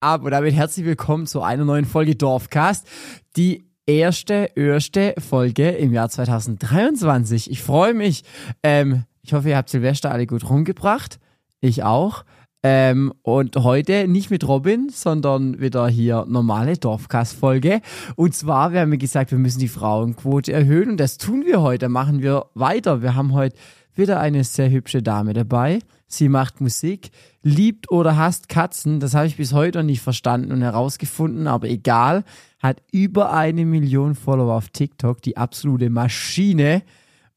ab und damit herzlich willkommen zu einer neuen Folge Dorfcast. Die erste, erste Folge im Jahr 2023. Ich freue mich. Ähm, ich hoffe, ihr habt Silvester alle gut rumgebracht. Ich auch. Ähm, und heute nicht mit Robin, sondern wieder hier normale Dorfcast-Folge. Und zwar, wir haben gesagt, wir müssen die Frauenquote erhöhen und das tun wir heute. Machen wir weiter. Wir haben heute wieder eine sehr hübsche Dame dabei. Sie macht Musik, liebt oder hasst Katzen. Das habe ich bis heute noch nicht verstanden und herausgefunden, aber egal. Hat über eine Million Follower auf TikTok, die absolute Maschine.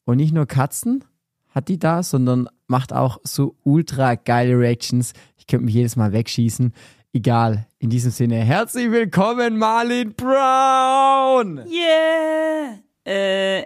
Und nicht nur Katzen hat die da, sondern macht auch so ultra geile Reactions. Ich könnte mich jedes Mal wegschießen. Egal. In diesem Sinne, herzlich willkommen, Marlin Brown! Yeah! Äh,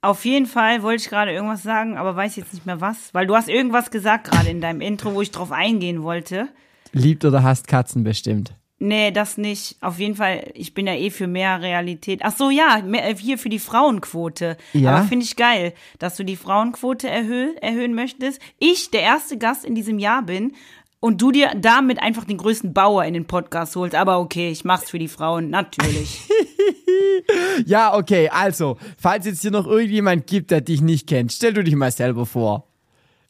auf jeden Fall wollte ich gerade irgendwas sagen, aber weiß jetzt nicht mehr was, weil du hast irgendwas gesagt gerade in deinem Intro, wo ich drauf eingehen wollte. Liebt oder hasst Katzen bestimmt. Nee, das nicht. Auf jeden Fall, ich bin ja eh für mehr Realität. Ach so, ja, mehr, hier für die Frauenquote. Ja? Aber finde ich geil, dass du die Frauenquote erhöh, erhöhen möchtest. Ich, der erste Gast in diesem Jahr bin und du dir damit einfach den größten Bauer in den Podcast holst. Aber okay, ich mach's für die Frauen, natürlich. Ja, okay, also, falls jetzt hier noch irgendjemand gibt, der dich nicht kennt, stell du dich mal selber vor.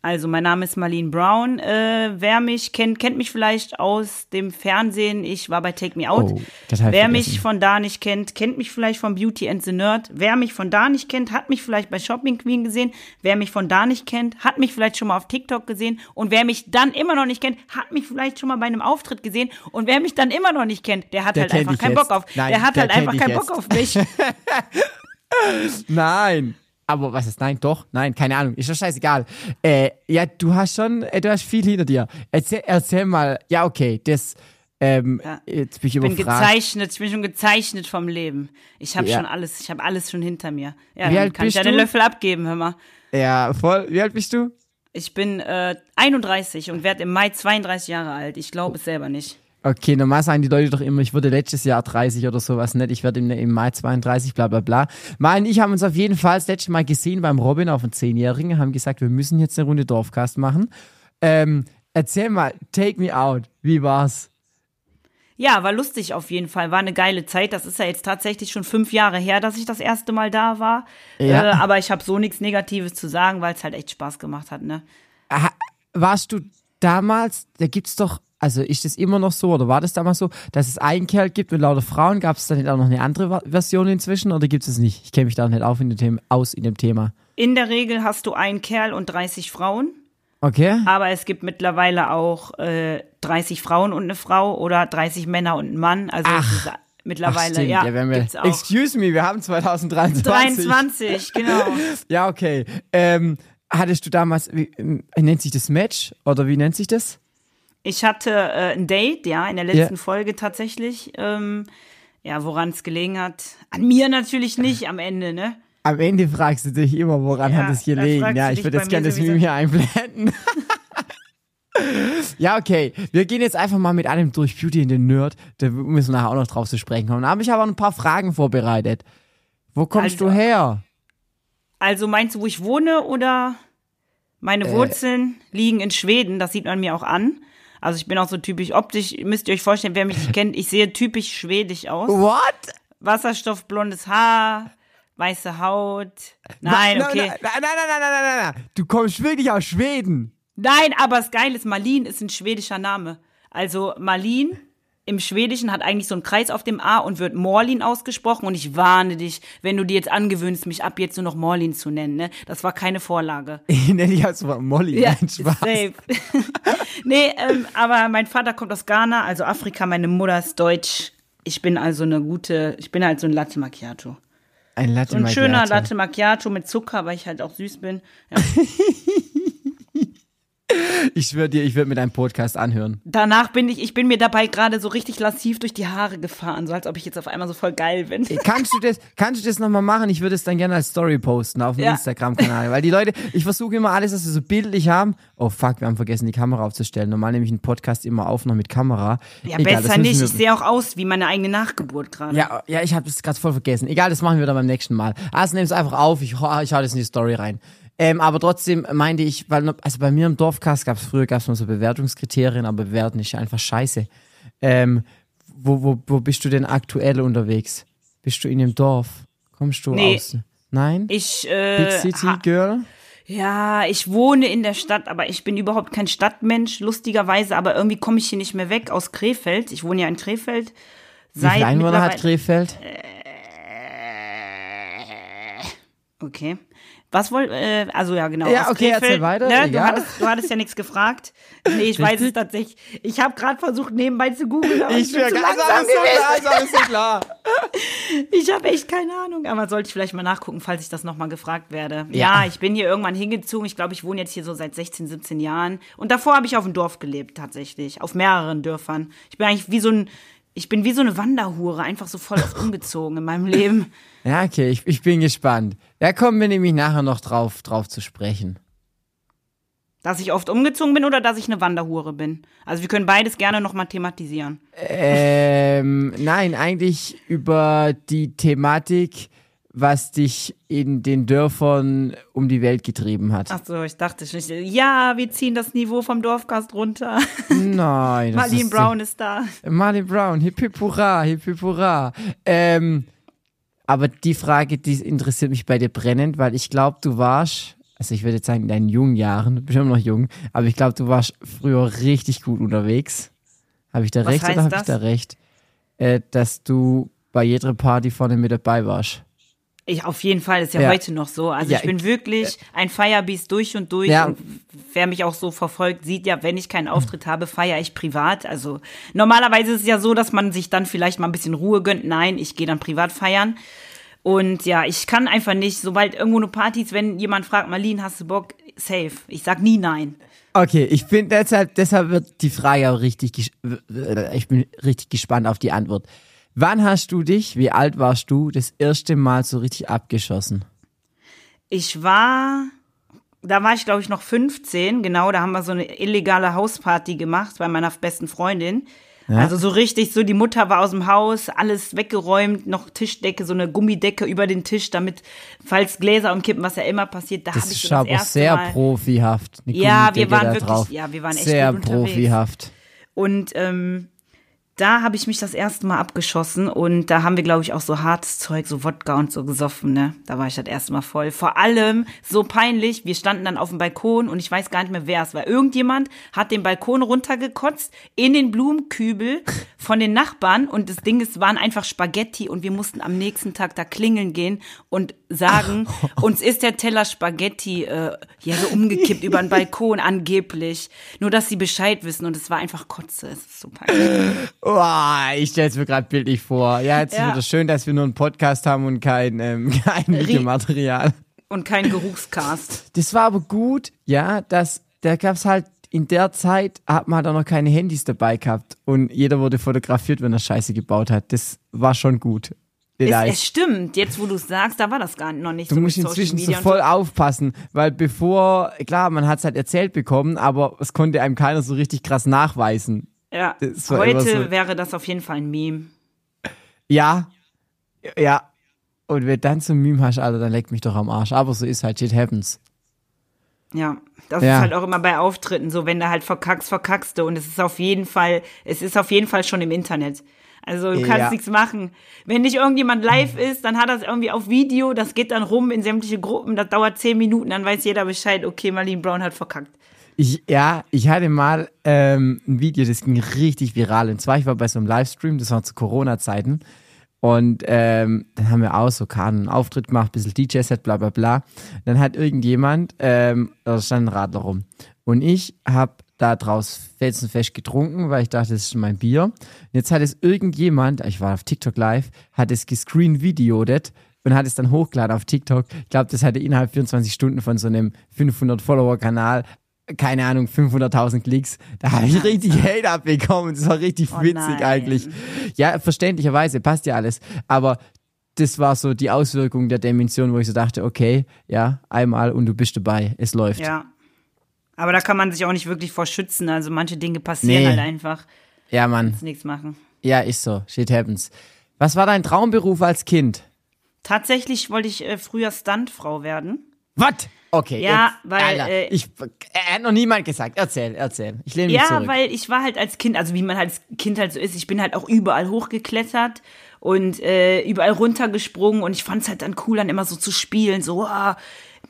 Also, mein Name ist Marlene Brown. Äh, wer mich kennt, kennt mich vielleicht aus dem Fernsehen. Ich war bei Take Me Out. Oh, wer mich von da nicht kennt, kennt mich vielleicht von Beauty and the Nerd. Wer mich von da nicht kennt, hat mich vielleicht bei Shopping Queen gesehen. Wer mich von da nicht kennt, hat mich vielleicht schon mal auf TikTok gesehen. Und wer mich dann immer noch nicht kennt, hat mich vielleicht schon mal bei einem Auftritt gesehen. Und wer mich dann immer noch nicht kennt, der hat Der halt einfach keinen jetzt. Bock auf. Nein, der hat der halt einfach keinen jetzt. Bock auf mich. Nein. Aber was ist nein? Doch, nein, keine Ahnung. Ist doch scheißegal. Äh, ja, du hast schon, äh, du hast viel hinter dir. Erzähl, erzähl mal, ja, okay, das, ähm, Ja. jetzt bin ich Ich bin gezeichnet, ich bin schon gezeichnet vom Leben. Ich habe Ja. schon alles, ich habe alles schon hinter mir. Ja, Wie alt kann ich bist ja den du? Löffel abgeben, hör mal. Ja, voll. Wie alt bist du? Ich bin äh, 31 und werde im Mai 32 Jahre alt. Ich glaube es selber nicht. Okay, normal sagen die Leute doch immer, ich wurde letztes Jahr 30 oder sowas, nicht? Ich werde im, im Mai 32, bla bla bla. Mal und ich haben uns auf jeden Fall das letzte Mal gesehen beim Robin auf den Zehnjährigen, haben gesagt, wir müssen jetzt eine Runde Dorfcast machen. Ähm, erzähl mal, take me out. Wie war's? Ja, war lustig auf jeden Fall. War eine geile Zeit. Das ist ja jetzt tatsächlich schon fünf Jahre her, dass ich das erste Mal da war. Ja. Äh, aber ich habe so nichts Negatives zu sagen, weil es halt echt Spaß gemacht hat. Ne? Warst du damals, da gibt's doch, also ist das immer noch so oder war das damals so, dass es einen Kerl gibt mit lauter Frauen? Gab es da nicht auch noch eine andere Version inzwischen oder gibt es nicht? Ich kenne mich da nicht auf in dem Thema, aus in dem Thema. In der Regel hast du einen Kerl und 30 Frauen. Okay? Aber es gibt mittlerweile auch äh, 30 Frauen und eine Frau oder 30 Männer und ein Mann. Also Ach. es mittlerweile, stimmt. ja, wir haben ja, gibt's auch. excuse me, wir haben 2023. 23, genau. Ja, okay. Ähm, hattest du damals, wie, nennt sich das Match oder wie nennt sich das? Ich hatte äh, ein Date, ja, in der letzten Ja. Folge tatsächlich. Ähm, ja, woran es gelegen hat. An mir natürlich nicht am Ende, ne? Am Ende fragst du dich immer, woran Ja, hat es gelegen? Ja, ich würde jetzt gerne das. Meme hier einblenden. ja, okay. Wir gehen jetzt einfach mal mit einem durch Beauty in den Nerd. Da müssen wir nachher auch noch drauf zu sprechen kommen. Da habe ich aber ein paar Fragen vorbereitet. Wo kommst Also- du her? Also meinst du, wo ich wohne oder meine Äh. Wurzeln liegen in Schweden? Das sieht man mir auch an. Also ich bin auch so typisch optisch, müsst ihr euch vorstellen, wer mich nicht kennt, ich sehe typisch schwedisch aus. What? Wasserstoffblondes Haar, weiße Haut. Nein, okay. Nein, nein, nein, nein, nein, nein, nein. Du kommst wirklich aus Schweden. Nein, aber das Geile ist, Marlin ist ein schwedischer Name. Also Marlin im Schwedischen hat eigentlich so einen Kreis auf dem A und wird Morlin ausgesprochen. Und ich warne dich, wenn du dir jetzt angewöhnst, mich ab jetzt nur noch Morlin zu nennen. Ne? Das war keine Vorlage. Ich nenne dich als Molly. Ja, Nein, Spaß. safe. nee, ähm, aber mein Vater kommt aus Ghana, also Afrika, meine Mutter ist deutsch. Ich bin also eine gute, ich bin halt so ein Latte Macchiato. Ein Latte So ein schöner Macchiato. Latte Macchiato mit Zucker, weil ich halt auch süß bin. Ja. Ich schwöre dir, ich würde mir deinen Podcast anhören. Danach bin ich, ich bin mir dabei gerade so richtig lassiv durch die Haare gefahren, so als ob ich jetzt auf einmal so voll geil bin. Kannst du das, kannst du das nochmal machen? Ich würde es dann gerne als Story posten auf dem Ja. Instagram-Kanal. Weil die Leute, ich versuche immer alles, dass wir so bildlich haben. Oh fuck, wir haben vergessen, die Kamera aufzustellen. Normal nehme ich einen Podcast immer auf, noch mit Kamera. Ja, Egal, besser nicht. Ich sehe auch aus wie meine eigene Nachgeburt gerade. Ja, ja, ich habe das gerade voll vergessen. Egal, das machen wir dann beim nächsten Mal. Also nimm es einfach auf, ich, ich hau das in die Story rein. Ähm, aber trotzdem meinte ich, weil also bei mir im Dorfcast gab es früher gab's mal so Bewertungskriterien, aber bewerten ist einfach scheiße. Ähm, wo, wo, wo bist du denn aktuell unterwegs? Bist du in dem Dorf? Kommst du Nee. aus? Nein? Ich, äh, Big City Girl? Ja, ich wohne in der Stadt, aber ich bin überhaupt kein Stadtmensch, lustigerweise, aber irgendwie komme ich hier nicht mehr weg aus Krefeld. Ich wohne ja in Krefeld. Wie viele Einwohner hat Krefeld? Okay. Was wollt, äh, also ja, genau. Ja, okay, erzähl Krefeld, weiter, Ne? Du, hattest, du hattest ja nichts gefragt. Nee, ich weiß es Richtig. tatsächlich. Ich habe gerade versucht, nebenbei zu googeln, aber ich, bin zu langsam alles klar, ist alles so klar. Ich habe echt keine Ahnung, aber sollte ich vielleicht mal nachgucken, falls ich das nochmal gefragt werde. Ja. Ja. ich bin hier irgendwann hingezogen. Ich glaube, ich wohne jetzt hier so seit 16, 17 Jahren. Und davor habe ich auf dem Dorf gelebt, tatsächlich. Auf mehreren Dörfern. Ich bin eigentlich wie so ein, ich bin wie so eine Wanderhure, einfach so voll oft umgezogen in meinem Leben. Ja, okay, ich, ich bin gespannt. Da kommen wir nämlich nachher noch drauf, drauf zu sprechen. Dass ich oft umgezogen bin oder dass ich eine Wanderhure bin. Also wir können beides gerne nochmal thematisieren. Ähm, nein, eigentlich über die Thematik, was dich in den Dörfern um die Welt getrieben hat. Ach so, ich dachte schon, ja, wir ziehen das Niveau vom Dorfgast runter. Nein, Marlene ist Brown ist da. Marlene Brown, hip hip hurra, hip hip hurra. Ähm, aber die Frage, die interessiert mich bei dir brennend, weil ich glaube, du warst, also ich würde jetzt sagen, in deinen jungen Jahren, du bist immer noch jung, aber ich glaube, du warst früher richtig gut unterwegs. Habe ich da Was recht oder habe ich da recht? Äh, dass du bei jeder Party vorne mit dabei warst. Ich, auf jeden Fall, ist ja, Ja. heute noch so. Also Ja, ich bin ich- wirklich ein Firebeast durch und durch. Ja. Und wer mich auch so verfolgt, sieht ja, wenn ich keinen Auftritt habe, feiere ich privat. Also normalerweise ist es ja so, dass man sich dann vielleicht mal ein bisschen Ruhe gönnt. Nein, ich gehe dann privat feiern. Und ja, ich kann einfach nicht, sobald irgendwo eine Party ist, wenn jemand fragt, Marlene, hast du Bock? Safe. Ich sag nie nein. Okay, ich bin deshalb, deshalb wird die Frage auch richtig, ich bin richtig gespannt auf die Antwort. Wann hast du dich, wie alt warst du, das erste Mal so richtig abgeschossen? Ich war, da war ich glaube ich noch 15, genau, da haben wir so eine illegale Hausparty gemacht bei meiner besten Freundin. Also so richtig, so die Mutter war aus dem Haus, alles weggeräumt, noch Tischdecke, so eine Gummidecke über den Tisch, damit, falls Gläser umkippen, was ja immer passiert, da habe ich so das erste sehr Mal. profihaft. Ja, wir waren wirklich- drauf. ja, wir waren echt Sehr profihaft. Und ähm, da habe ich mich das erste Mal abgeschossen und da haben wir, glaube ich, auch so hartes Zeug, so Wodka und so gesoffen, ne? Da war ich das erste Mal voll. Vor allem so peinlich, wir standen dann auf dem Balkon und ich weiß gar nicht mehr, wer es war. Irgendjemand hat den Balkon runtergekotzt in den Blumenkübel von den Nachbarn und das Ding, es waren einfach Spaghetti und wir mussten am nächsten Tag da klingeln gehen und sagen, uns ist der Teller Spaghetti äh, ja so umgekippt über den Balkon angeblich. Nur, dass sie Bescheid wissen und es war einfach Kotze. Es ist so peinlich. Oh, ich stelle es mir gerade bildlich vor. Ja, jetzt Ja. ist wieder schön, dass wir nur einen Podcast haben und kein, ähm, kein Videomaterial. Und kein Geruchscast. Das war aber gut, ja, dass da gab's halt in der Zeit hat man halt auch noch keine Handys dabei gehabt und jeder wurde fotografiert, wenn er Scheiße gebaut hat. Das war schon gut. Es, Vielleicht. es stimmt, jetzt wo du es sagst, da war das gar noch nicht Du so musst inzwischen so voll aufpassen, weil bevor, klar, man hat's halt erzählt bekommen, aber es konnte einem keiner so richtig krass nachweisen. Ja, heute so- wäre das auf jeden Fall ein Meme. Ja, ja. Und wenn dann so ein Meme hast, Alter, dann leckt mich doch am Arsch. Aber so ist halt, shit happens. Ja, das Ja. ist halt auch immer bei Auftritten so, wenn du halt verkackst, verkackst du. Und es ist auf jeden Fall, es ist auf jeden Fall schon im Internet. Also du kannst Ja. nichts machen. Wenn nicht irgendjemand live ist, dann hat das irgendwie auf Video, das geht dann rum in sämtliche Gruppen, das dauert zehn Minuten, dann weiß jeder Bescheid, okay, Marlene Brown hat verkackt. Ich, ja, ich hatte mal ähm, ein Video, das ging richtig viral. Und zwar, ich war bei so einem Livestream, das war zu Corona-Zeiten. Und ähm, dann haben wir auch so einen Auftritt gemacht, bisschen DJ-Set, bla bla bla. Dann hat irgendjemand, ähm, da stand ein Radler rum. Und ich habe da draus felsenfest getrunken, weil ich dachte, das ist mein Bier. Und jetzt hat es irgendjemand, ich war auf TikTok live, hat es gescreen-videodet und hat es dann hochgeladen auf TikTok. Ich glaube, das hatte innerhalb 24 Stunden von so einem 500-Follower-Kanal, keine Ahnung, 500.000 Klicks. Da habe ich richtig Hate abbekommen. Das war richtig Oh witzig nein. eigentlich. Ja, verständlicherweise, passt ja alles. Aber das war so die Auswirkung der Dimension, wo ich so dachte, okay, ja, einmal und du bist dabei, es läuft. Ja. Aber da kann man sich auch nicht wirklich vor schützen. Also manche Dinge passieren Nee. halt einfach. Ja, Mann. Ist nichts machen. Ja, ist so. Shit happens. Was war dein Traumberuf als Kind? Tatsächlich wollte ich äh, früher Stuntfrau werden. Was? Okay, Ja, jetzt, weil, Alter, äh, ich, er hat noch niemand gesagt. Erzähl, erzähl. Ich lehne mich Ja, zurück. weil ich war halt als Kind, also wie man halt als Kind halt so ist, ich bin halt auch überall hochgeklettert und äh, überall runtergesprungen und ich fand es halt dann cool, dann immer so zu spielen, so, ah,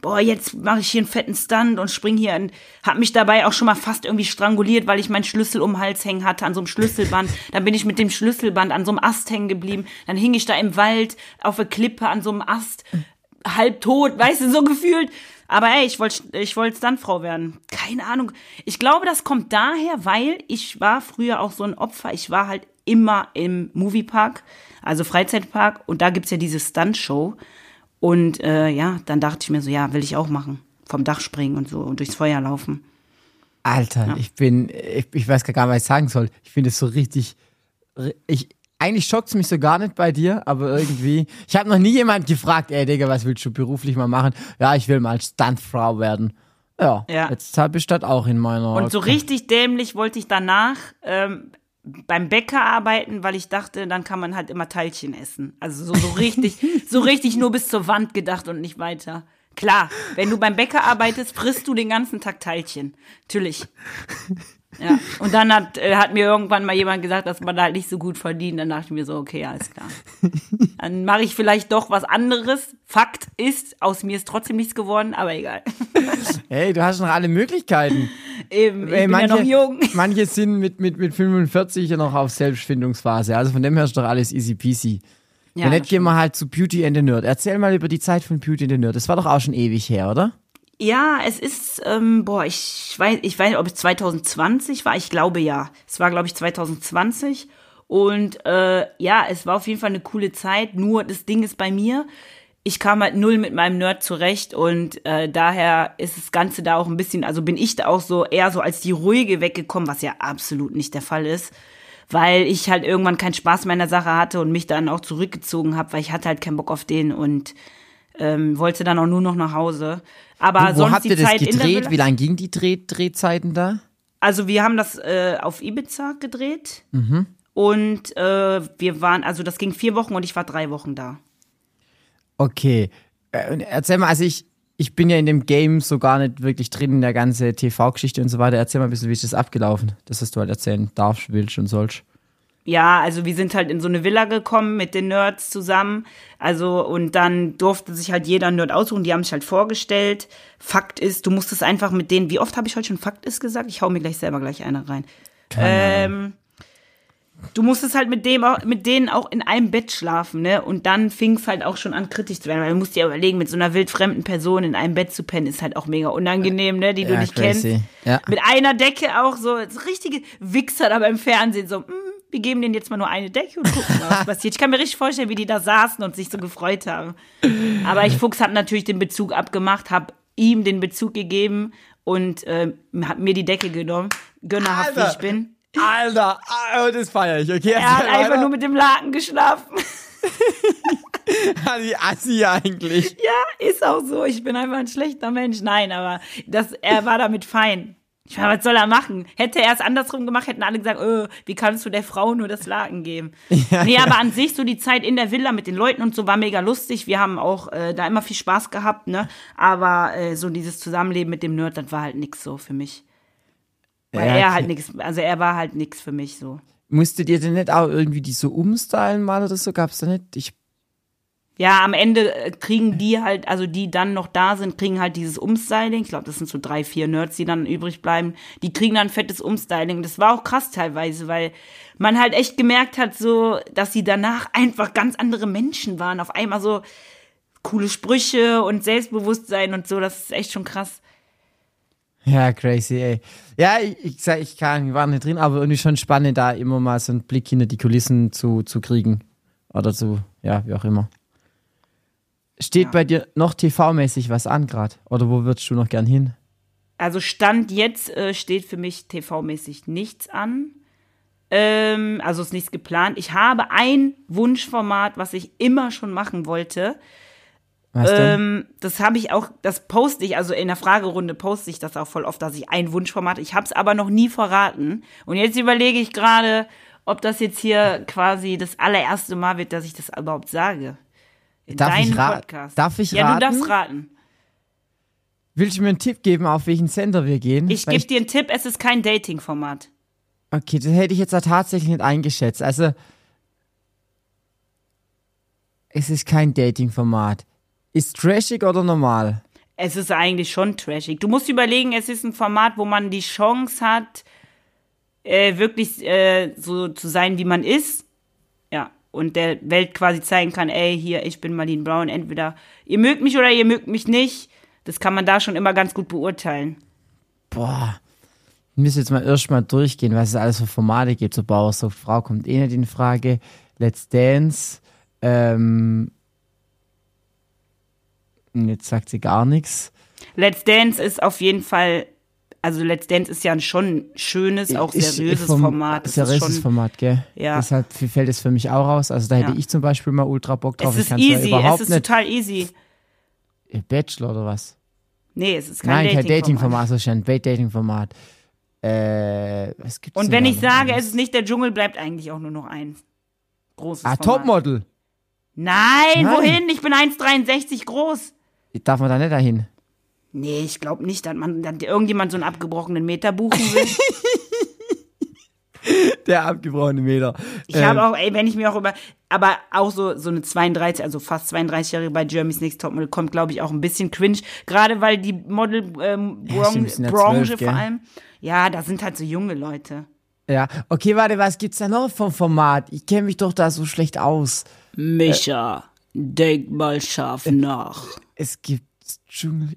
boah, jetzt mache ich hier einen fetten Stunt und spring hier und hab mich dabei auch schon mal fast irgendwie stranguliert, weil ich meinen Schlüssel um den Hals hängen hatte an so einem Schlüsselband. Dann bin ich mit dem Schlüsselband an so einem Ast hängen geblieben. Dann hing ich da im Wald auf der Klippe an so einem Ast, halb tot, weißt du, so gefühlt. Aber ey, ich wollte ich wollte Stuntfrau werden. Keine Ahnung. Ich glaube, das kommt daher, weil ich war früher auch so ein Opfer. Ich war halt immer im Moviepark, also Freizeitpark, und da gibt's ja diese Stuntshow. Und äh, ja, dann dachte ich mir so, ja, will ich auch machen. Vom Dach springen und so und durchs Feuer laufen. Alter, ich bin, ich, ich weiß gar nicht, was ich sagen soll. Ich finde es so richtig, ich, eigentlich schockt es mich so gar nicht bei dir, aber irgendwie, ich habe noch nie jemand gefragt, ey Digga, was willst du beruflich mal machen? Ja, ich will mal Stuntfrau werden. Ja, Ja. jetzt habe ich das auch in meiner. Und so richtig dämlich wollte ich danach ähm, beim Bäcker arbeiten, weil ich dachte, dann kann man halt immer Teilchen essen. Also so, so richtig, so richtig nur bis zur Wand gedacht und nicht weiter. Klar, wenn du beim Bäcker arbeitest, frisst du den ganzen Tag Teilchen. Natürlich. Ja, und dann hat, äh, hat mir irgendwann mal jemand gesagt, dass man da halt nicht so gut verdient. Dann dachte ich mir so, okay, alles klar. Dann mache ich vielleicht doch was anderes. Fakt ist, aus mir ist trotzdem nichts geworden, aber egal. Hey, du hast noch alle Möglichkeiten. Eben, ich Ey, bin ja noch jung. manche sind mit, mit, mit 45 ja noch auf Selbstfindungsphase. Also von dem her ist doch alles easy peasy. Ja, nicht, gehen wir halt zu Beauty and the Nerd. Erzähl mal über die Zeit von Beauty and the Nerd. Das war doch auch schon ewig her, oder? Ja, es ist, ähm, boah, ich weiß, ich weiß nicht, ob es 2020 war. Ich glaube ja. Es war, glaube ich, 2020. Und äh, ja, es war auf jeden Fall eine coole Zeit. Nur das Ding ist bei mir, ich kam halt null mit meinem Nerd zurecht und äh, daher ist das Ganze da auch ein bisschen, also bin ich da auch so eher so als die ruhige weggekommen, was ja absolut nicht der Fall ist. Weil ich halt irgendwann keinen Spaß meiner Sache hatte und mich dann auch zurückgezogen habe, weil ich hatte halt keinen Bock auf den und ähm, wollte dann auch nur noch nach Hause. Aber Wo, wo sonst habt die ihr das Zeit gedreht? Wie lang ging die Dreh Drehzeiten da? also wir haben das äh, auf Ibiza gedreht Mhm. und äh, wir waren, also das ging vier Wochen und ich war drei Wochen da. Okay. Äh, erzähl mal, also ich, ich bin ja in dem Game so gar nicht wirklich drin in der ganzen TV-Geschichte und so weiter. Erzähl mal ein bisschen, wie ist das abgelaufen? Das, was du halt erzählen darfst, willst und sollst. Ja, also wir sind halt in so eine Villa gekommen mit den Nerds zusammen. Also, und dann durfte sich halt jeder Nerd aussuchen. Die haben sich halt vorgestellt. Fakt ist, du musstest einfach mit denen, wie oft habe ich heute schon Fakt ist gesagt? Ich hau mir gleich selber gleich eine rein. Ähm, du musstest halt mit dem auch, mit denen auch in einem Bett schlafen, ne? Und dann fing es halt auch schon an, kritisch zu werden, weil du musst dir überlegen, mit so einer wildfremden Person in einem Bett zu pennen, ist halt auch mega unangenehm, ne? Die du Ja, nicht crazy. kennst. Ja. Mit einer Decke auch so, so richtige Wichser da beim Fernsehen, so, mm, wir geben denen jetzt mal nur eine Decke und gucken mal, was passiert. Ich kann mir richtig vorstellen, wie die da saßen und sich so gefreut haben. Aber ich Fuchs habe natürlich den Bezug abgemacht, habe ihm den Bezug gegeben und äh, hat mir die Decke genommen, gönnerhaft wie Alter. ich bin. Alter, ah, das feiere ich. Okay, Er hat einfach nur mit dem Laken geschlafen. Wie assi eigentlich. Ja, ist auch so. Ich bin einfach ein schlechter Mensch. Nein, aber das, er war damit fein. Ich meine, was soll er machen? Hätte er es andersrum gemacht, hätten alle gesagt, äh, wie kannst du der Frau nur das Laken geben? Ja, nee, ja. aber an sich so die Zeit in der Villa mit den Leuten und so war mega lustig. Wir haben auch äh, da immer viel Spaß gehabt, ne? Aber äh, so dieses Zusammenleben mit dem Nerd, das war halt nix so für mich. Weil Ja, er halt nix, also er war halt nix für mich so. Musstet ihr denn nicht auch irgendwie die so umstylen mal oder so? Gab's da nicht? Ich, Ja, am Ende äh, kriegen die halt, also die dann noch da sind, kriegen halt dieses Umstyling. Ich glaube, das sind so drei, vier Nerds, die dann übrig bleiben. Die kriegen dann fettes Umstyling. Das war auch krass teilweise, weil man halt echt gemerkt hat, so, dass sie danach einfach ganz andere Menschen waren. Auf einmal so coole Sprüche und Selbstbewusstsein und so. Das ist echt schon krass. ja, crazy, ey. Ja, ich, sag, ich kann, waren nicht drin, aber irgendwie schon spannend, da immer mal so einen Blick hinter die Kulissen zu, zu kriegen. Oder zu, ja, wie auch immer. Steht Ja. bei dir noch TV-mäßig was an gerade? Oder wo würdest du noch gern hin? Also Stand jetzt äh, steht für mich TV-mäßig nichts an. Ähm, also ist nichts geplant. Ich habe ein Wunschformat, was ich immer schon machen wollte. Was denn? Ähm, das habe ich auch, das poste ich, also in der Fragerunde poste ich das auch voll oft, dass ich ein Wunschformat, ich habe es aber noch nie verraten. Und jetzt überlege ich gerade, ob das jetzt hier quasi das allererste Mal wird, dass ich das überhaupt sage. In Darf ich Podcast. darf ich ja, raten? du darfst raten. Willst du mir einen Tipp geben, auf welchen Sender wir gehen? Ich gebe dir einen Tipp, es ist kein Dating-Format. Okay, das hätte ich jetzt da tatsächlich nicht eingeschätzt. Also, es ist kein Dating-Format. Ist trashig oder normal? Es ist eigentlich schon trashig. Du musst überlegen, es ist ein Format, wo man die Chance hat, äh, wirklich äh, so zu sein, wie man ist. Und der Welt quasi zeigen kann, ey, hier, ich bin Marlene Brown. Entweder ihr mögt mich oder ihr mögt mich nicht. Das kann man da schon immer ganz gut beurteilen. Boah. Wir müssen jetzt mal erstmal durchgehen, was es alles für Formate gibt. So Bauer sucht Frau kommt eh nicht in Frage. Let's Dance. Ähm, jetzt sagt sie gar nichts. Let's Dance ist auf jeden Fall, also Let's Dance ist ja ein schon schönes, auch Ist- seriöses vom- Format. Ist Seriöses schon, Format, gell? Ja. Deshalb fällt es für mich auch raus. Also da hätte Ja. ich zum Beispiel mal ultra Bock drauf. es ich ist easy, es ist total easy. Bachelor oder was? Nee, es ist kein Nein, kein Dating-Format. Dating-Format, so ist ja ein Dating-Format. Äh, was gibt's Und wenn ich sage, alles? es ist nicht der Dschungel, bleibt eigentlich auch nur noch ein großes Ah, Format. Topmodel. Nein, Nein. wohin? Ich bin 1,63 groß. Darf man da nicht dahin? Nee, ich glaube nicht, dass man dass irgendjemand so einen abgebrochenen Meter buchen will. Der abgebrochene Meter. Ich Ähm, habe auch, ey, wenn ich mir auch über, aber auch so, so eine 32, also fast 32-Jährige bei Jeremy's Next Topmodel kommt, glaube ich, auch ein bisschen cringe. Gerade weil die Model-Branche ähm, Ja, Branche vor allem, ja, da sind halt so junge Leute. Ja, okay, warte, was gibt's da noch vom Format? Ich kenne mich doch da so schlecht aus. Micha, denk mal scharf nach. Es gibt Dschungel.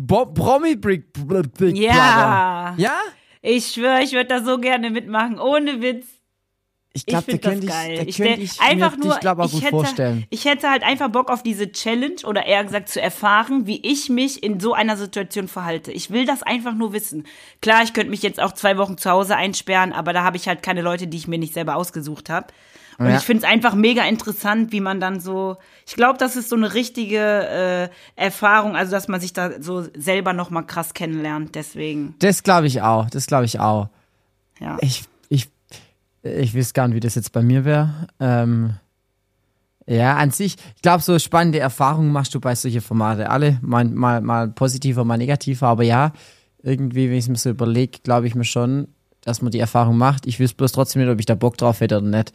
Bo Promi Big, Brother. Ja. Ja? Ich schwöre, ich würde da so gerne mitmachen, ohne Witz. Ich Ich glaube, da könnte ich, da ich könnte ich einfach mir nur, dich, glaube auch ich gut hätte, vorstellen. Ich hätte halt einfach Bock auf diese Challenge oder eher gesagt zu erfahren, wie ich mich in so einer Situation verhalte. Ich will das einfach nur wissen. Klar, ich könnte mich jetzt auch zwei Wochen zu Hause einsperren, aber da habe ich halt keine Leute, die ich mir nicht selber ausgesucht habe. Und Ja. ich finde es einfach mega interessant, wie man dann so. Ich glaube, das ist so eine richtige äh, Erfahrung, also dass man sich da so selber noch mal krass kennenlernt. Deswegen, Das glaube ich auch. Das glaube ich auch. ja. Ich, ich, ich weiß gar nicht, wie das jetzt bei mir wäre. Ähm, ja, an sich, ich glaube, so spannende Erfahrungen machst du bei solchen Formate alle. Mal, mal, mal positiver, mal negativer. Aber ja, irgendwie, wenn ich es mir so überlege, glaube ich mir schon, dass man die Erfahrung macht. Ich wüsste bloß trotzdem nicht, ob ich da Bock drauf hätte oder nicht.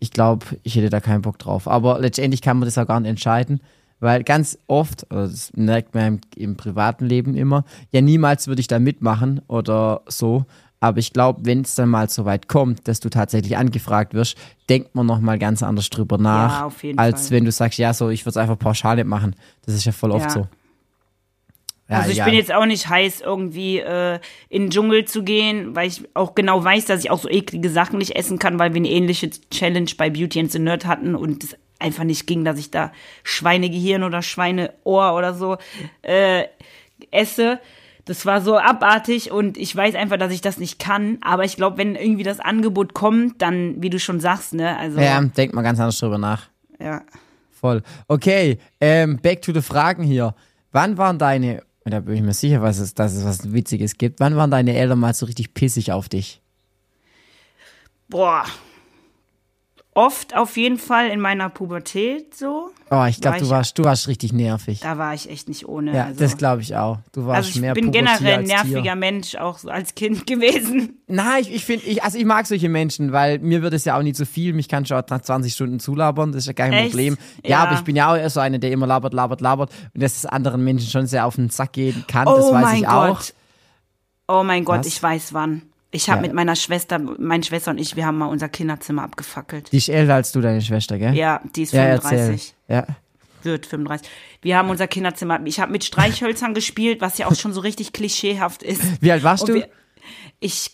Ich glaube, ich hätte da keinen Bock drauf. Aber letztendlich kann man das auch gar nicht entscheiden. Weil ganz oft, also das merkt man im, im privaten Leben immer, ja niemals würde ich da mitmachen oder so. Aber ich glaube, wenn es dann mal so weit kommt, dass du tatsächlich angefragt wirst, denkt man nochmal ganz anders drüber nach, Ja, als Fall. wenn du sagst, ja, so, ich würde es einfach pauschal nicht machen. Das ist ja voll oft Ja. so. Ja, also ich egal. bin jetzt auch nicht heiß, irgendwie äh, in den Dschungel zu gehen, weil ich auch genau weiß, dass ich auch so eklige Sachen nicht essen kann, weil wir eine ähnliche Challenge bei Beauty and the Nerd hatten und es einfach nicht ging, dass ich da Schweinegehirn oder Schweineohr oder so äh, esse. Das war so abartig und ich weiß einfach, dass ich das nicht kann. Aber ich glaube, wenn irgendwie das Angebot kommt, dann, wie du schon sagst, ne, also Ja, denkt mal ganz anders drüber nach. ja. Voll. Okay, ähm, back to the Fragen hier. Wann waren deine, und da bin ich mir sicher, was es, dass es was Witziges gibt, wann waren deine Eltern mal so richtig pissig auf dich? boah, oft auf jeden Fall in meiner Pubertät so. Oh, ich glaube, War du warst, du warst richtig nervig. Da war ich echt nicht ohne. Ja, also. das glaube ich auch. Du warst Also ich mehr bin generell ein nerviger Tier. Mensch, auch so als Kind gewesen. Nein, ich, ich finde, ich, also ich mag solche Menschen, weil mir wird es ja auch nicht so viel. Mich kann schon nach 20 Stunden zulabern, das ist ja kein Echt? Problem. Ja, Ja. aber ich bin ja auch eher so einer, der immer labert, labert, labert und dass es anderen Menschen schon sehr auf den Sack gehen kann, das oh weiß mein ich auch. Gott. Oh mein Gott, Was? ich weiß wann. Ich habe Ja. mit meiner Schwester, meine Schwester und ich, wir haben mal unser Kinderzimmer abgefackelt. Die ist älter als du, deine Schwester, gell? Ja, die ist ja 35. erzähl. Ja. Wird 35. Wir haben unser Kinderzimmer, ich habe mit Streichhölzern gespielt, was ja auch schon so richtig klischeehaft ist. Wie alt warst Und du? wir, ich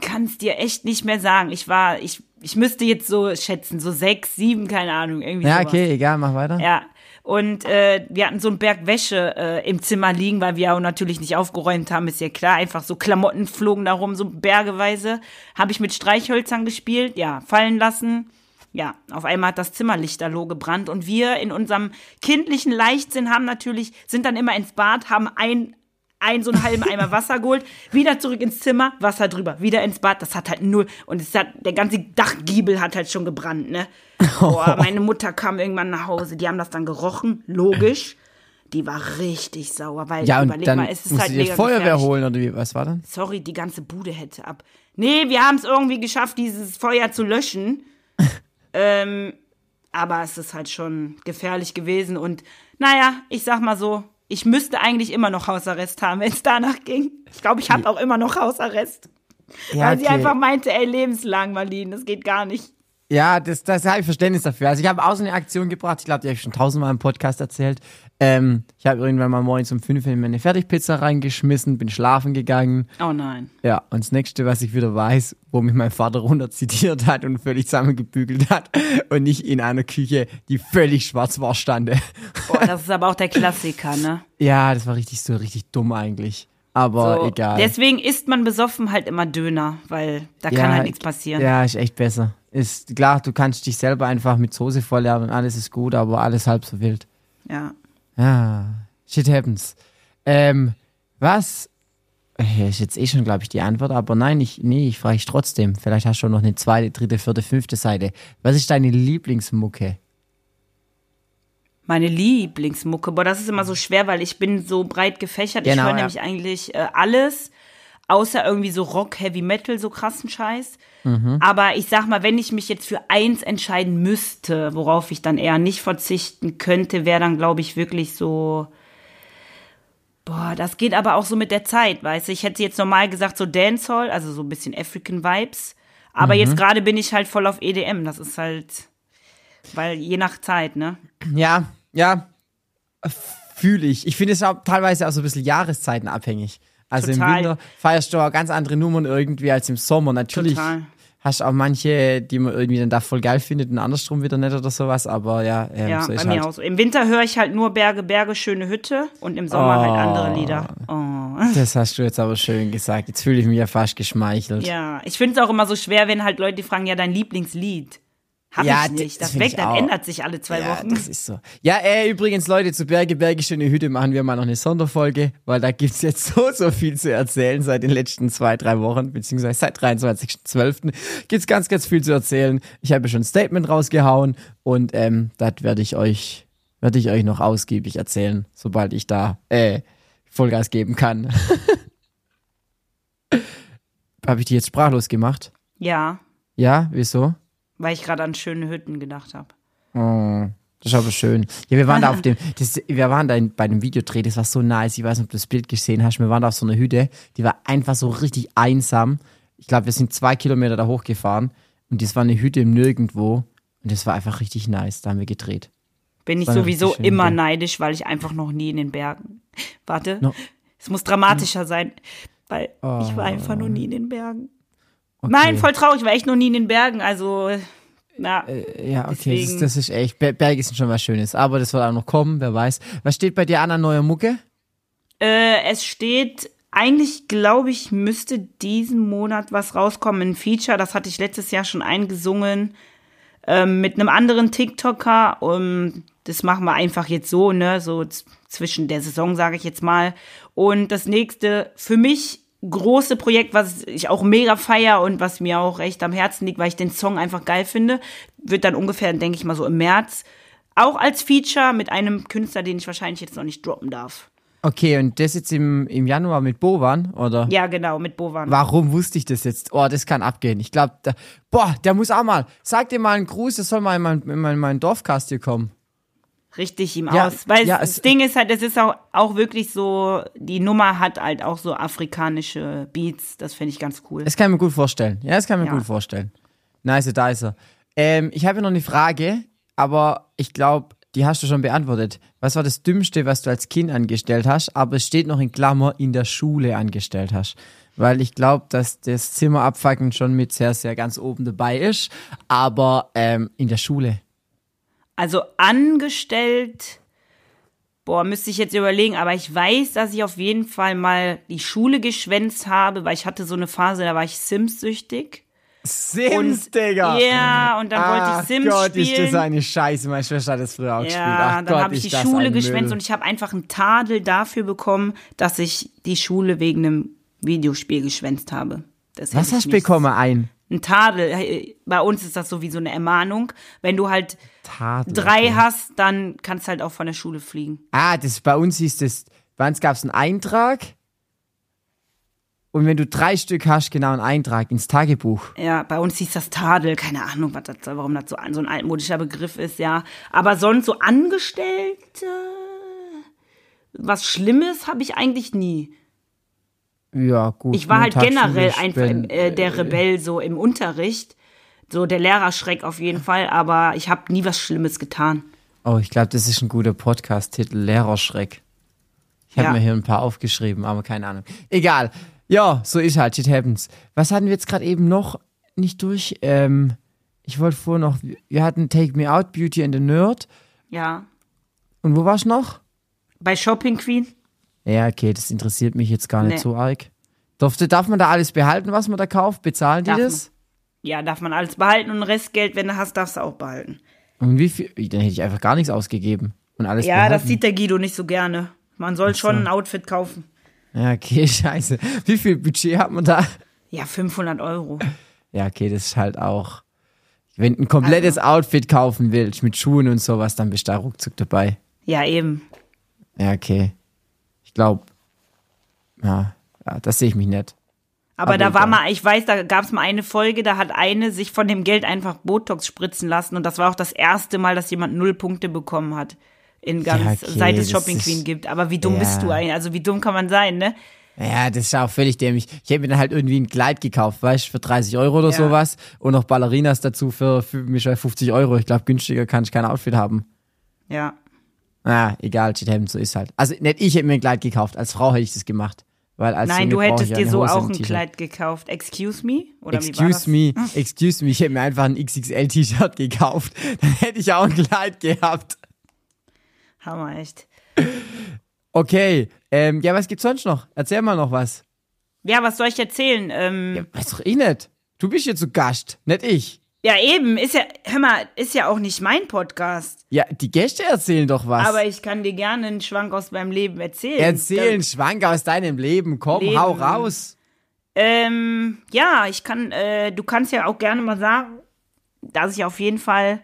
kann es dir echt nicht mehr sagen. Ich war, ich, ich müsste jetzt so schätzen, so sechs, sieben, keine Ahnung, irgendwie ja, sowas. okay, egal, mach weiter. Ja. Und äh, wir hatten so einen Berg Wäsche äh, im Zimmer liegen, weil wir auch natürlich nicht aufgeräumt haben, ist ja klar. Einfach so Klamotten flogen da rum, so bergeweise. Habe ich mit Streichhölzern gespielt, ja, fallen lassen. Ja, auf einmal hat das Zimmer lichterloh gebrannt und wir in unserem kindlichen Leichtsinn haben natürlich, sind dann immer ins Bad, haben ein, ein so einen halben Eimer Wasser geholt, wieder zurück ins Zimmer, Wasser drüber, wieder ins Bad, das hat halt null, und es hat, der ganze Dachgiebel hat halt schon gebrannt, ne? Boah, meine Mutter kam irgendwann nach Hause, die haben das dann gerochen, logisch. Die war richtig sauer, weil Ja, und überleg dann mal, es ist halt mega Feuerwehr gefährlich. holen oder wie, was war dann? Sorry, die ganze Bude hätte ab. Nee, wir haben es irgendwie geschafft, dieses Feuer zu löschen. ähm, aber es ist halt schon gefährlich gewesen. Und naja, ich sag mal so, ich müsste eigentlich immer noch Hausarrest haben, wenn es danach ging. Ich glaube, ich habe auch immer noch Hausarrest. Ja, weil sie einfach meinte, ey, lebenslang, Marlene, das geht gar nicht. Ja, das, das habe ich Verständnis dafür. Also ich habe auch so eine Aktion gebracht, ich glaube, die habe ich schon tausendmal im Podcast erzählt. Ähm, ich habe irgendwann mal morgens um fünf in meine Fertigpizza reingeschmissen, bin schlafen gegangen. Oh nein. Ja, und das nächste, was ich wieder weiß, wo mich mein Vater runter zitiert hat und völlig zusammengebügelt hat und ich in einer Küche, die völlig schwarz war, stande. Boah, das ist aber auch der Klassiker, ne? Ja, das war richtig so, richtig dumm eigentlich. Aber So, egal. Deswegen isst man besoffen halt immer Döner, weil da kann halt nichts passieren. Ja, ist echt besser. Ist klar, du kannst dich selber einfach mit Soße volllernen und alles ist gut, aber alles halb so wild. ja. Ja, shit happens. Ähm, was? Ist jetzt eh schon, glaube ich, die Antwort, aber nein, ich, nee, ich frage dich trotzdem. Vielleicht hast du noch eine zweite, dritte, vierte, fünfte Seite. Was ist deine Lieblingsmucke? Meine Lieblingsmucke. Boah, das ist immer so schwer, weil ich bin so breit gefächert. ich Genau, höre ja. nämlich eigentlich äh, alles, außer irgendwie so Rock, Heavy Metal, so krassen Scheiß. Mhm. Aber ich sag mal, wenn ich mich jetzt für eins entscheiden müsste, worauf ich dann eher nicht verzichten könnte, wäre dann, glaube ich, wirklich so. Boah, das geht aber auch so mit der Zeit, weißt du. Ich hätte jetzt normal gesagt so Dancehall, also so ein bisschen African Vibes. Aber Mhm. jetzt gerade bin ich halt voll auf EDM. Das ist halt, weil je nach Zeit, ne? Ja, ja, fühle ich. Ich finde es auch teilweise auch so ein bisschen jahreszeitenabhängig. Also im Total. Winter feierst du auch ganz andere Nummern irgendwie als im Sommer. Natürlich Total. hast auch manche, die man irgendwie dann da voll geil findet und andersrum wieder nicht oder sowas, aber ja, ähm, Ja, so bei mir halt. auch so. Im Winter höre ich halt nur Berge, Berge, schöne Hütte und im Sommer halt andere Lieder. Oh. Das hast du jetzt aber schön gesagt. Jetzt fühle ich mich ja fast geschmeichelt. Ja, ich finde es auch immer so schwer, wenn halt Leute fragen, ja, dein Lieblingslied. Hab Ja, ich nicht. das Das weg, auch. ändert sich alle zwei Ja, Wochen. das ist so. Ja, äh, übrigens, Leute, zu Berge, Berge, schöne Hütte machen wir mal noch eine Sonderfolge, weil da gibt's jetzt so, so viel zu erzählen seit den letzten zwei, drei Wochen, beziehungsweise seit 23.12. gibt's ganz, ganz viel zu erzählen. Ich habe schon ein Statement rausgehauen und ähm, das werde ich euch, werde ich euch noch ausgiebig erzählen, sobald ich da äh, Vollgas geben kann. habe ich die jetzt sprachlos gemacht? Ja, Ja, wieso? Weil ich gerade an schöne Hütten gedacht habe. Oh, das ist aber schön. Ja, wir waren da auf dem, das, wir waren da in, bei dem Videodreh, das war so nice. Ich weiß nicht, ob du das Bild gesehen hast. Wir waren da auf so einer Hütte, die war einfach so richtig einsam. Ich glaube, wir sind zwei Kilometer da hochgefahren und das war eine Hütte im Nirgendwo und das war einfach richtig nice. Da haben wir gedreht. Bin ich sowieso immer Idee. neidisch, weil ich einfach noch nie in den Bergen. Warte, No. es muss dramatischer sein, weil ich war einfach noch nie in den Bergen. Okay. Nein, voll traurig, ich war echt noch nie in den Bergen. Also, na, Ja, okay, das, das ist echt, Ber- Berge sind schon was Schönes, aber das wird auch noch kommen, wer weiß. Was steht bei dir an an neuer Mucke? Äh, es steht, eigentlich glaube ich, müsste diesen Monat was rauskommen. Ein Feature, das hatte ich letztes Jahr schon eingesungen. Ähm, mit einem anderen TikToker. Um, das machen wir einfach jetzt so, ne? So zwischen der Saison, sage ich jetzt mal. Und das nächste, für mich große Projekt, was ich auch mega feier und was mir auch echt am Herzen liegt, weil ich den Song einfach geil finde, wird dann ungefähr, denke ich mal, so im März. Auch als Feature mit einem Künstler, den ich wahrscheinlich jetzt noch nicht droppen darf. Okay, und das jetzt im, im Januar mit Bovan, oder? Ja, genau, mit Bovan. Warum wusste ich das jetzt? Oh, das kann abgehen. Ich glaube, boah, der muss auch mal. Sag dir mal einen Gruß, der soll mal in mein, in mein, in mein Dorfcast hier kommen. Richtig ihm Ja, aus. Weil ja, das Ding ist halt, es ist auch, auch wirklich so, die Nummer hat halt auch so afrikanische Beats. Das finde ich ganz cool. Das kann ich mir gut vorstellen. Ja, das kann ich mir Ja. gut vorstellen. Nice, da ist er. Ähm, ich habe ja noch eine Frage, aber ich glaube, die hast du schon beantwortet. Was war das Dümmste, was du als Kind angestellt hast, aber es steht noch in Klammer, in der Schule angestellt hast? Weil ich glaube, dass das Zimmer abfacken schon mit sehr, sehr ganz oben dabei ist, aber ähm, in der Schule. Also angestellt, boah, müsste ich jetzt überlegen, aber ich weiß, dass ich auf jeden Fall mal die Schule geschwänzt habe, weil ich hatte so eine Phase, da war ich Sims-süchtig. Sims, Und- Digga! Ja, und dann wollte ich Sims Gott, spielen. ist das eine Scheiße. Meine Schwester hat das früher auch gespielt. Ja, Ach dann Gott, habe ich die Schule geschwänzt und ich habe einfach einen Tadel dafür bekommen, dass ich die Schule wegen einem Videospiel geschwänzt habe. Das Was hast du bekommen? Ein? Ein Tadel. Äh, Bei uns ist das so wie so eine Ermahnung. Wenn du halt Tadel. drei okay. hast, dann kannst du halt auch von der Schule fliegen. Ah, das bei uns hieß das, bei uns gab es einen Eintrag. Und wenn du drei Stück hast, genau einen Eintrag ins Tagebuch. Ja, bei uns hieß das Tadel. Keine Ahnung, was das, warum das so, ein- so ein altmodischer Begriff ist, ja. Aber sonst so Angestellte, was Schlimmes habe ich eigentlich nie. Ja, gut. Ich war halt generell einfach Spend- äh, der Rebell so im Unterricht. So der Lehrerschreck auf jeden Fall, aber ich habe nie was Schlimmes getan. Oh, ich glaube, das ist ein guter Podcast-Titel, Lehrerschreck. Ich habe Ja. mir hier ein paar aufgeschrieben, aber keine Ahnung. Egal. Ja, so ist halt, shit happens. Was hatten wir jetzt gerade eben noch nicht durch? Ähm, ich wollte vorher noch, wir hatten Take Me Out, Beauty and the Nerd. Ja. Und wo war's noch? Bei Shopping Queen? Ja, okay, das interessiert mich jetzt gar nicht Nee. so arg. Durfte, darf man da alles behalten, was man da kauft? Bezahlen die Darf das? Ja, darf man alles behalten und Restgeld, wenn du hast, darfst du auch behalten. Und wie viel? Dann hätte ich einfach gar nichts ausgegeben. Und alles Ja, behalten. das sieht der Guido nicht so gerne. Man soll schon ein Outfit kaufen. Ja, okay, scheiße. Wie viel Budget hat man da? Ja, 500 Euro. Ja, okay, das ist halt auch. Wenn du ein komplettes Also Outfit kaufen willst, mit Schuhen und sowas, dann bist du da ruckzuck dabei. Ja, eben. Ja, okay. Ich glaube, ja, ja, das sehe ich mich nicht. Aber, Aber da war mal, ich weiß, da gab es mal eine Folge, da hat eine sich von dem Geld einfach Botox spritzen lassen und das war auch das erste Mal, dass jemand null Punkte bekommen hat. In ganz, Ja, okay, seit es Shopping ist- Queen gibt. Aber wie dumm Ja. bist du eigentlich? Also wie dumm kann man sein, ne? Ja, das ist auch völlig dämlich. Ich hätte mir dann halt irgendwie ein Kleid gekauft, weißt du, für 30 Euro oder Ja. sowas. Und noch Ballerinas dazu für, für mich 50 Euro. Ich glaube, günstiger kann ich kein Outfit haben. Ja. Ah, egal, shit happens, so ist halt. Also nicht ich hätte mir ein Kleid gekauft, als Frau hätte ich das gemacht. Weil als Nein, du hättest dir so Hose auch ein. Kleid gekauft. Excuse me? Oder wie war Excuse das? me, excuse me, ich hätte mir einfach ein XXL-T-Shirt gekauft. Dann hätte ich auch ein Kleid gehabt. Hammer, echt. Okay, ähm, ja, was gibt's sonst noch? Erzähl mal noch was. Ja, was soll ich erzählen? Ähm, ja. Weiß doch ich nicht. Du bist hier zu Gast, nicht ich. Eben, ist ja, hör mal, ist ja auch nicht mein Podcast. Ja, die Gäste erzählen doch was. Aber ich kann dir gerne einen Schwank aus meinem Leben erzählen. Erzählen, Schwank aus deinem Leben. Komm, Leben. hau raus. Ähm, ja, ich kann, äh, du kannst ja auch gerne mal sagen, dass ich auf jeden Fall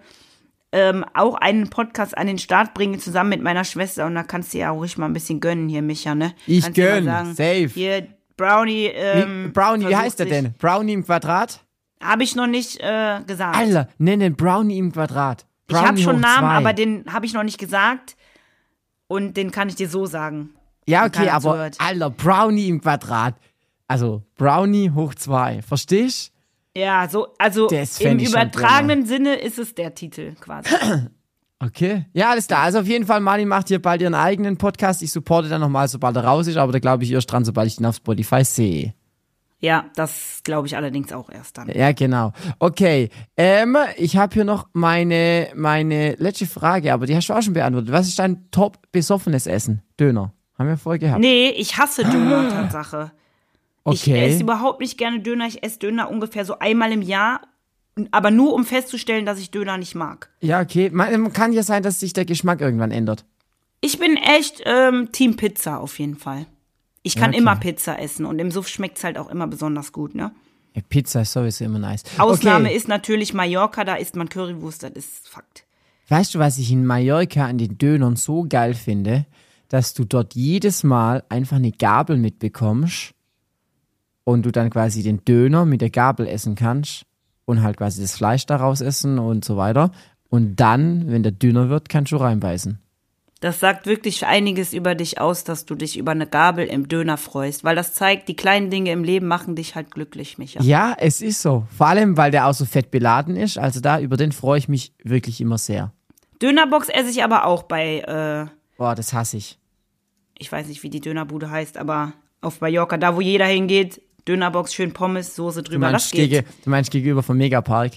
ähm, auch einen Podcast an den Start bringe, zusammen mit meiner Schwester. Und da kannst du ja auch ruhig mal ein bisschen gönnen hier, Micha, ne? Ich kannst gönn, sagen, safe. Hier, Brownie, ähm, Brownie, wie heißt der denn? Brownie im Quadrat? Habe ich noch nicht äh, gesagt. Alter, nenn den Brownie im Quadrat. ich habe Brownie schon Namen, zwei. aber den habe ich noch nicht gesagt. Und den kann ich dir so sagen. Ja, okay, aber zuhört. Alter, Brownie im Quadrat. Also, Brownie hoch zwei. Verstehst? Ja, so, also im übertragenen Sinne ist es der Titel quasi. Okay. Ja, alles klar. Also auf jeden Fall, Martin macht hier bald ihren eigenen Podcast. Ich supporte dann nochmal, sobald er raus ist, aber da glaube ich erst dran, sobald ich ihn auf Spotify sehe. Ja, das glaube ich allerdings auch erst dann. Ja, genau. Okay. Ähm, ich habe hier noch meine, meine letzte Frage, aber die hast du auch schon beantwortet. Was ist dein top besoffenes Essen? Döner. Haben wir vorher gehabt. Nee, ich hasse Döner, Tatsache. Ich okay. esse überhaupt nicht gerne Döner. Ich esse Döner ungefähr so einmal im Jahr. Aber nur, um festzustellen, dass ich Döner nicht mag. ja, okay. Man, kann ja sein, dass sich der Geschmack irgendwann ändert. Ich bin echt ähm, Team Pizza auf jeden Fall. Ich kann Okay. immer Pizza essen und im Suff schmeckt's halt auch immer besonders gut, ne? Ja, Pizza ist sowieso immer nice. Ausnahme okay. ist natürlich Mallorca, da isst man Currywurst, das ist Fakt. Weißt du, was ich in Mallorca an den Dönern so geil finde? Dass du dort jedes Mal einfach eine Gabel mitbekommst und du dann quasi den Döner mit der Gabel essen kannst und halt quasi das Fleisch daraus essen und so weiter. Und dann, wenn der dünner wird, kannst du reinbeißen. Das sagt wirklich einiges über dich aus, dass du dich über eine Gabel im Döner freust, weil das zeigt, die kleinen Dinge im Leben machen dich halt glücklich, Micha. Ja, es ist so. Vor allem, weil der auch so fett beladen ist. Also da, über den freue ich mich wirklich immer sehr. Dönerbox esse ich aber auch bei, äh, Boah, das hasse ich. ich weiß nicht, wie die Dönerbude heißt, aber auf Mallorca, da wo jeder hingeht, Dönerbox, schön Pommes, Soße Du drüber, das meinst, geht. gege, du meinst gegenüber vom Megapark?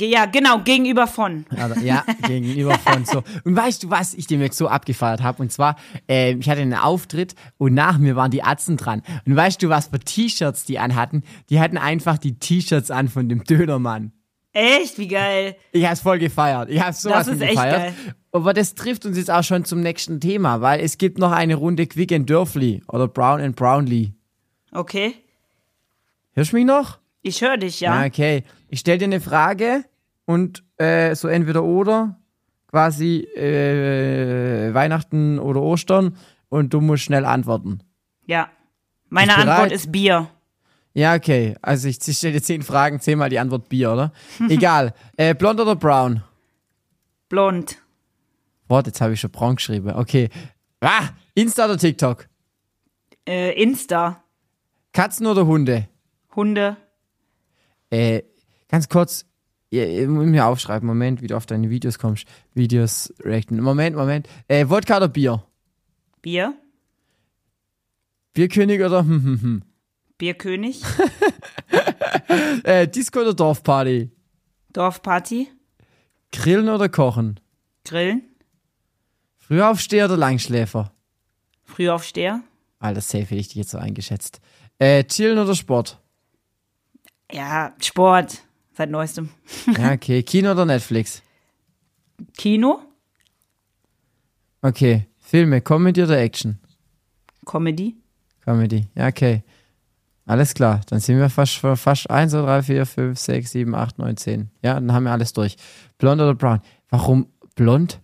Ja, genau, gegenüber von. Also, ja, gegenüber von so. Und weißt du, was ich dem jetzt so abgefeiert habe? Und zwar, äh, ich hatte einen Auftritt und nach mir waren die Atzen dran. Und weißt du, was für T-Shirts die anhatten? Die hatten einfach die T-Shirts an von dem Dönermann. Echt, wie geil. Ich hab's voll gefeiert. Ich hab's sowas Das ist von echt gefeiert. geil. Aber das trifft uns jetzt auch schon zum nächsten Thema, weil es gibt noch eine Runde Quick and Dörfli oder Brown and Brownlee. Okay. Hörst du mich noch? Ich höre dich, Ja, ja. okay. Ich stelle dir eine Frage und äh, so entweder oder, quasi äh, Weihnachten oder Ostern und du musst schnell antworten. Ja. Meine Antwort bereit? ist Bier. Ja, okay. Also ich, ich stelle dir zehn Fragen, zehnmal die Antwort Bier, oder? Egal. Äh, blond oder brown? Blond. Wort, jetzt habe ich schon braun geschrieben. Okay. Ah, Insta oder TikTok? Äh, Insta. Katzen oder Hunde? Hunde. Äh, ganz kurz, ihr, müsst mir aufschreiben, Moment, wie du auf deine Videos kommst. Videos reacten. Moment, Moment. Äh, Wodka oder Bier? Bier. Bierkönig oder hm, hm, hm. Bierkönig. Äh, Disco oder Dorfparty? Dorfparty. Grillen oder kochen? Grillen. Frühaufsteher oder Langschläfer? Frühaufsteher. Alter, safe hätte ich dich jetzt so eingeschätzt. Äh, chillen oder Sport? Ja, Sport. Seit neuestem. Ja, okay. Kino oder Netflix? Kino. Okay. Filme, Comedy oder Action? Comedy. Comedy. Ja, okay. Alles klar. Dann sind wir fast, fast 1, 2, 3, 4, 5, 6, 7, 8, 9, 10. Ja, dann haben wir alles durch. Blond oder brown? Warum blond?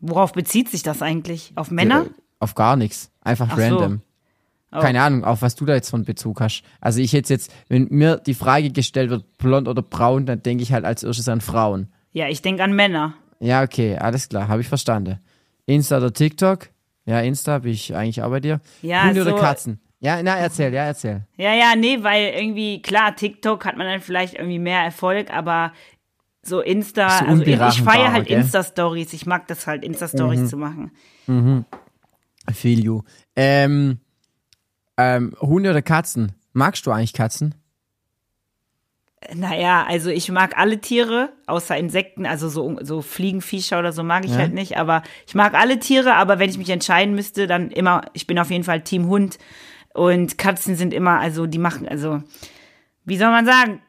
Worauf bezieht sich das eigentlich? Auf Männer? Auf gar nichts. Einfach Ach random. Oh. Keine Ahnung, auf was du da jetzt von Bezug hast. Also ich jetzt jetzt, wenn mir die Frage gestellt wird, blond oder braun, dann denke ich halt als erstes an Frauen. Ja, ich denke an Männer. Ja, okay, alles klar, habe ich verstanden. Insta oder TikTok? Ja, Insta bin ich eigentlich auch bei dir. Ja, Hunde oder so- Katzen? Ja, na, erzähl, ja, erzähl. Ja, ja, nee, weil irgendwie, klar, TikTok hat man dann vielleicht irgendwie mehr Erfolg, aber so Insta, So also ich, ich feiere halt? Insta-Stories. Ich mag das halt, Insta-Stories Mhm. zu machen. I feel you. Ähm, ähm, Hunde oder Katzen? Magst du eigentlich Katzen? Naja, also ich mag alle Tiere, außer Insekten, also so, so Fliegenviecher oder so mag ich Ja. halt nicht, aber ich mag alle Tiere, aber wenn ich mich entscheiden müsste, dann immer, ich bin auf jeden Fall Team Hund und Katzen sind immer, also die machen, also, wie soll man sagen,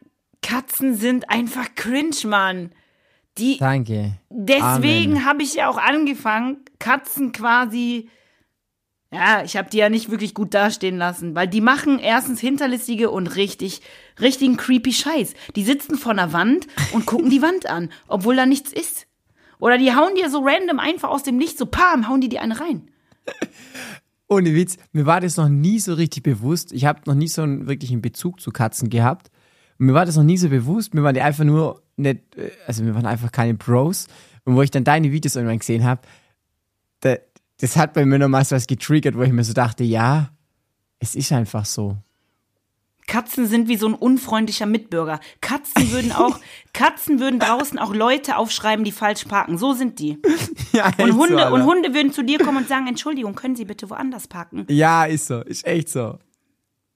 Katzen sind einfach cringe, Mann. Die, Danke. Deswegen habe ich ja auch angefangen, Katzen quasi. Ja, ich habe die ja nicht wirklich gut dastehen lassen, weil die machen erstens hinterlistige und richtig, richtigen creepy Scheiß. Die sitzen vor einer Wand und gucken die Wand an, obwohl da nichts ist. Oder die hauen dir so random einfach aus dem Nichts, so pam, hauen die dir eine rein. Ohne Witz, mir war das noch nie so richtig bewusst. Ich habe noch nie so einen wirklichen Bezug zu Katzen gehabt. Mir war das noch nie so bewusst. Mir waren die einfach nur nicht, äh, also wir waren einfach keine Bros. Und wo ich dann deine Videos irgendwann gesehen habe, da, das hat bei mir nochmal so was getriggert, wo ich mir so dachte, ja, es ist einfach so. Katzen sind wie so ein unfreundlicher Mitbürger. Katzen würden auch, Katzen würden draußen auch Leute aufschreiben, die falsch parken. So sind die. Ja, Und so, Hunde, Alter. und Hunde würden zu dir kommen und sagen, Entschuldigung, können Sie bitte woanders parken? Ja, ist so, ist echt so.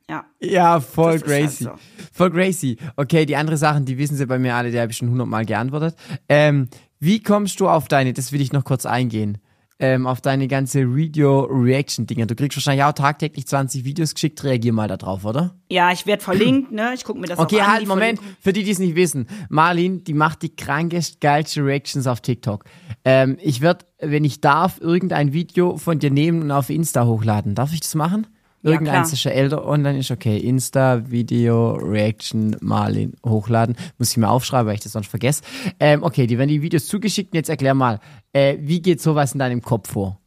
Ja. Ja, voll ist halt crazy. so. Voll crazy. Okay, die andere Sachen, die wissen sie bei mir alle, die habe ich schon hundertmal geantwortet. Ähm, wie kommst du auf deine, das will ich noch kurz eingehen, ähm, auf deine ganze Video-Reaction-Dinger? Du kriegst wahrscheinlich auch tagtäglich 20 Videos geschickt, reagier mal da drauf, oder? Ja, ich werde verlinkt, ne? Ich gucke mir das Okay, auch an. halt, die Moment. Verlinkung. Für die, die es nicht wissen. Marlin, die macht die krankest, geilste Reactions auf TikTok. Ähm, ich werde, wenn ich darf, irgendein Video von dir nehmen und auf Insta hochladen. Darf ich das machen? Ja, Irgendeins, klar. das schon älter online ist, okay. Insta, Video, Reaction, Marlin, hochladen. Muss ich mir aufschreiben, weil ich das sonst vergesse. Ähm, okay, die werden die Videos zugeschickt. Und jetzt erklär mal, äh, wie geht sowas in deinem Kopf vor?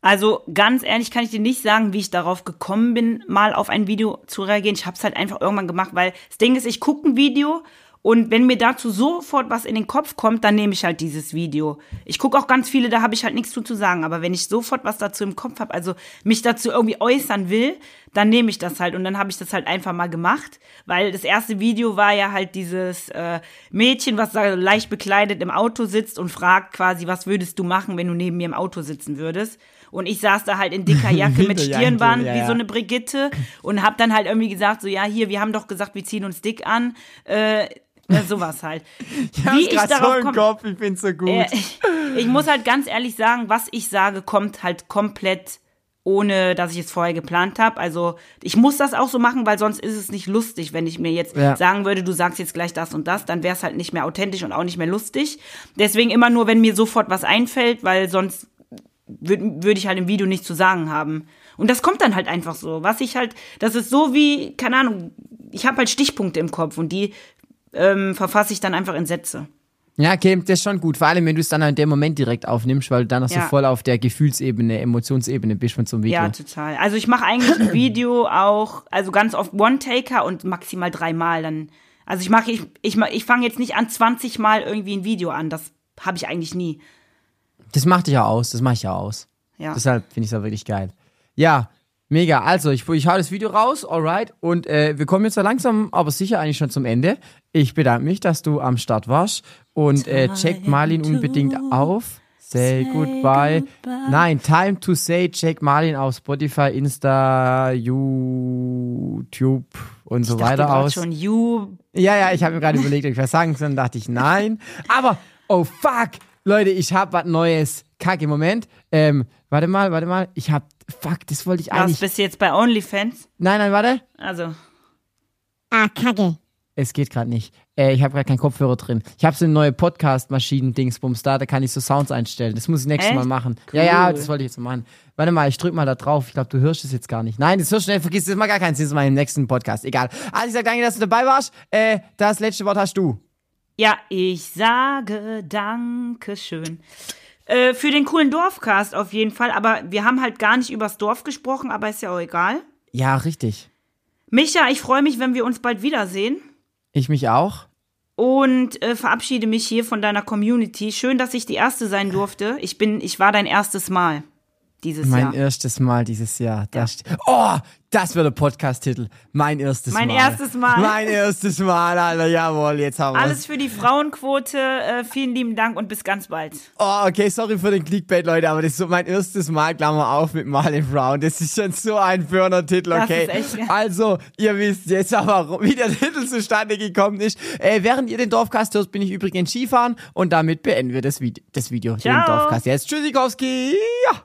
Also ganz ehrlich kann ich dir nicht sagen, wie ich darauf gekommen bin, mal auf ein Video zu reagieren. Ich habe es halt einfach irgendwann gemacht, weil das Ding ist, ich gucke ein Video und wenn mir dazu sofort was in den Kopf kommt, dann nehme ich halt dieses Video. Ich gucke auch ganz viele, da habe ich halt nichts zu, zu sagen. Aber wenn ich sofort was dazu im Kopf habe, also mich dazu irgendwie äußern will, dann nehme ich das halt und dann habe ich das halt einfach mal gemacht, weil das erste Video war ja halt dieses äh, Mädchen, was da leicht bekleidet im Auto sitzt und fragt quasi, was würdest du machen, wenn du neben mir im Auto sitzen würdest? Und ich saß da halt in dicker Jacke mit Stirnband, ja, wie so eine Brigitte und hab dann halt irgendwie gesagt, so ja, hier, wir haben doch gesagt, wir ziehen uns dick an. Äh, ja, sowas halt. wie ich darauf komme. Kopf, ich find's so gut. Äh, ich, ich muss halt ganz ehrlich sagen, was ich sage, kommt halt komplett ohne, dass ich es vorher geplant habe. Also ich muss das auch so machen, weil sonst ist es nicht lustig, wenn ich mir jetzt Ja. sagen würde, du sagst jetzt gleich das und das, dann wäre es halt nicht mehr authentisch und auch nicht mehr lustig. Deswegen immer nur, wenn mir sofort was einfällt, weil sonst würde würd ich halt im Video nichts zu sagen haben. Und das kommt dann halt einfach so. Was ich halt, das ist so wie, keine Ahnung, ich habe halt Stichpunkte im Kopf und die ähm, verfasse ich dann einfach in Sätze. Ja, okay, das ist schon gut. Vor allem, wenn du es dann in dem Moment direkt aufnimmst, weil du dann noch so Ja. voll auf der Gefühlsebene, Emotionsebene bist von so einem Video. Ja, total. Also ich mache eigentlich ein Video auch, also ganz oft One-Taker und maximal dreimal dann. Also ich mache, ich, ich, ich fange jetzt nicht an 20 Mal irgendwie ein Video an. Das habe ich eigentlich nie. Das macht dich ja aus, das mache ich ja aus. Ja. Deshalb finde ich es auch wirklich geil. Ja, mega. Also, ich, ich hau das Video raus, alright. Und äh, wir kommen jetzt so langsam, aber sicher eigentlich schon zum Ende. Ich bedanke mich, dass du am Start warst. Und äh, checkt Marlin unbedingt auf. Say goodbye. Nein, time to say, check Marlin auf Spotify, Insta, YouTube und so Ich dachte weiter aus. schon, you, Ja, ja, ich habe mir gerade überlegt, ob ich was sagen soll, dann dachte ich nein. Aber, oh fuck, Leute, ich habe was Neues. Kacke, Moment. Ähm, warte mal, warte mal. Ich hab, fuck, das wollte ich was eigentlich. bist du jetzt bei OnlyFans? Nein, nein, warte. Also, Ah, Kacke. Es geht gerade nicht. Äh, ich habe gerade keinen Kopfhörer drin. Ich habe so eine neue Podcast-Maschinen-Dingsbums da, da kann ich so Sounds einstellen. Das muss ich nächstes Echt? Mal machen. Cool. Ja, ja, das wollte ich jetzt mal machen. Warte mal, ich drück mal da drauf. Ich glaube, du hörst es jetzt gar nicht. Nein, das hörst du schnell, vergiss das mal gar keinen Sinn, das mal im nächsten Podcast. Egal. Also ich sag danke, dass du dabei warst. Äh, das letzte Wort hast du. Ja, ich sage Dankeschön. Äh, für den coolen Dorfcast auf jeden Fall, aber wir haben halt gar nicht übers Dorf gesprochen, aber ist ja auch egal. Ja, richtig. Micha, ich freue mich, wenn wir uns bald wiedersehen. Ich mich auch. und äh, verabschiede mich hier von deiner Community. Schön, dass ich die erste sein durfte. Ich bin, ich war dein erstes Mal dieses Mein Jahr. erstes Mal dieses Jahr. Das st- Oh, das wird der Podcast-Titel. Mein erstes Mein Mal. erstes Mal. Mein erstes Mal, Alter. Jawohl, jetzt haben wir Alles für die Frauenquote. Äh, vielen lieben Dank und bis ganz bald. Oh, okay, sorry für den Clickbait, Leute, aber das ist so mein erstes Mal, Klammer auf, mit Marlon Brown. Das ist schon so ein Burner-Titel, Das okay? ist echt geil. Also, ihr wisst jetzt aber, wie der Titel zustande gekommen ist. Äh, während ihr den Dorfcast hört, bin ich übrigens Skifahren und damit beenden wir das, Vide das Video, den Ciao. Dorfcast. Jetzt Tschüssikowski! Ja.